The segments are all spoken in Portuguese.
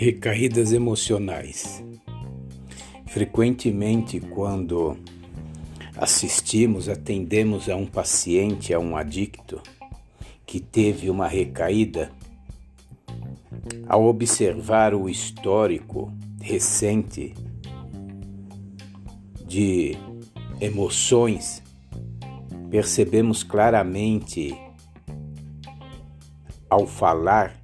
Recaídas emocionais. Frequentemente, quando assistimos, atendemos a um paciente, a um adicto que teve uma recaída, ao observar o histórico recente de emoções, percebemos claramente ao falar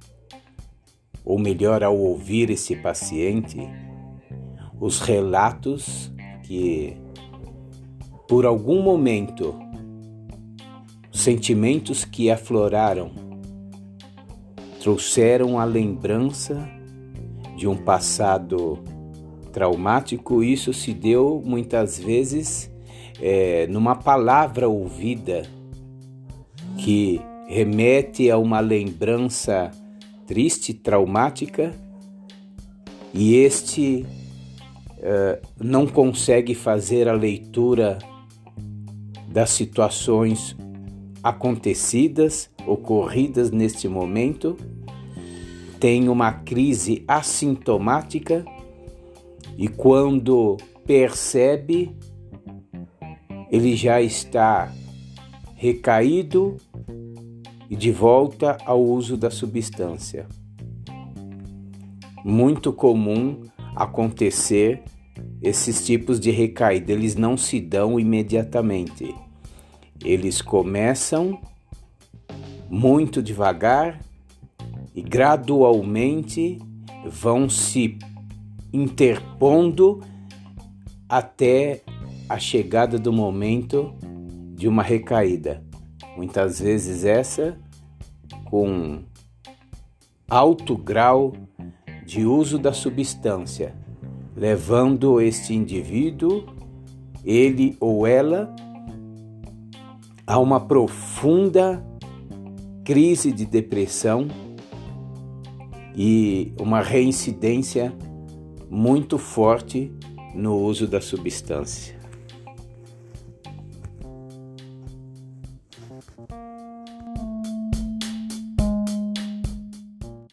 ou melhor, ao ouvir esse paciente, os relatos que, por algum momento, sentimentos que afloraram trouxeram a lembrança de um passado traumático. Isso se deu muitas vezes é, numa palavra ouvida que remete a uma lembrança triste, traumática, e este uh, não consegue fazer a leitura das situações acontecidas, ocorridas neste momento, tem uma crise assintomática e quando percebe, ele já está recaído e de volta ao uso da substância. Muito comum acontecer esses tipos de recaída, eles não se dão imediatamente. Eles começam muito devagar e gradualmente vão se interpondo até a chegada do momento de uma recaída. Muitas vezes essa com alto grau de uso da substância, levando este indivíduo, ele ou ela, a uma profunda crise de depressão e uma reincidência muito forte no uso da substância. you.